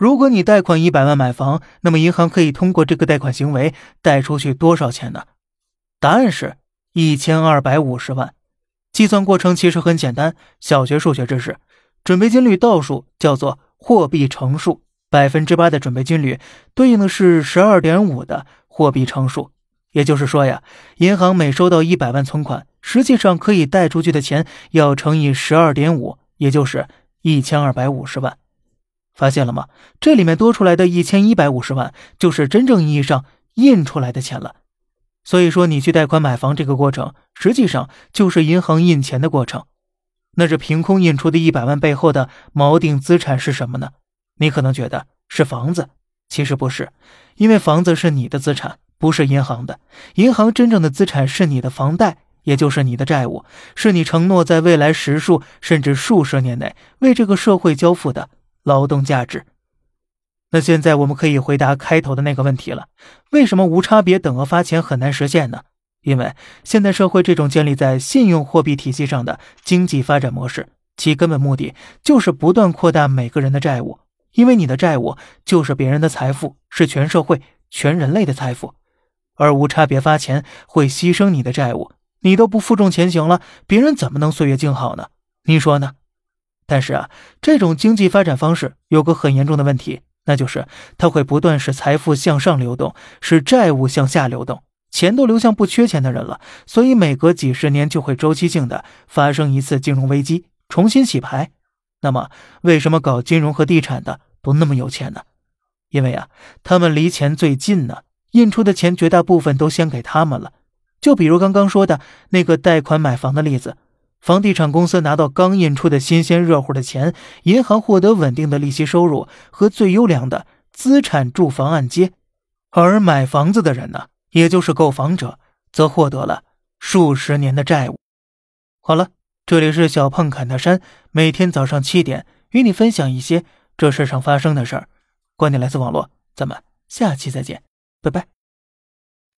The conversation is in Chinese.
如果你贷款一百万买房，那么银行可以通过这个贷款行为贷出去多少钱呢？答案是一千二百五十万。计算过程其实很简单，小学数学知识。准备金率倒数叫做货币乘数，百分之八的准备金率对应的是十二点五的货币乘数。也就是说呀，银行每收到一百万存款，实际上可以贷出去的钱要乘以十二点五，也就是一千二百五十万。发现了吗？这里面多出来的一千一百五十万，就是真正意义上印出来的钱了。所以说，你去贷款买房这个过程，实际上就是银行印钱的过程。那这凭空印出的一百万背后的锚定资产是什么呢？你可能觉得是房子，其实不是，因为房子是你的资产。不是银行的，银行真正的资产是你的房贷，也就是你的债务，是你承诺在未来十数甚至数十年内为这个社会交付的劳动价值。那现在我们可以回答开头的那个问题了：为什么无差别等额发钱很难实现呢？因为现代社会这种建立在信用货币体系上的经济发展模式，其根本目的就是不断扩大每个人的债务，因为你的债务就是别人的财富，是全社会、全人类的财富。而无差别发钱会牺牲你的债务，你都不负重前行了，别人怎么能岁月静好呢？你说呢？但是啊，这种经济发展方式有个很严重的问题，那就是它会不断使财富向上流动，使债务向下流动，钱都流向不缺钱的人了，所以每隔几十年就会周期性的发生一次金融危机，重新洗牌。那么，为什么搞金融和地产的都那么有钱呢？因为啊，他们离钱最近呢。印出的钱绝大部分都先给他们了，就比如刚刚说的那个贷款买房的例子，房地产公司拿到刚印出的新鲜热乎的钱，银行获得稳定的利息收入和最优良的资产住房按揭，而买房子的人呢，也就是购房者，则获得了数十年的债务。好了，这里是小胖侃大山，每天早上七点与你分享一些这世上发生的事儿。观点来自网络，咱们下期再见。拜拜。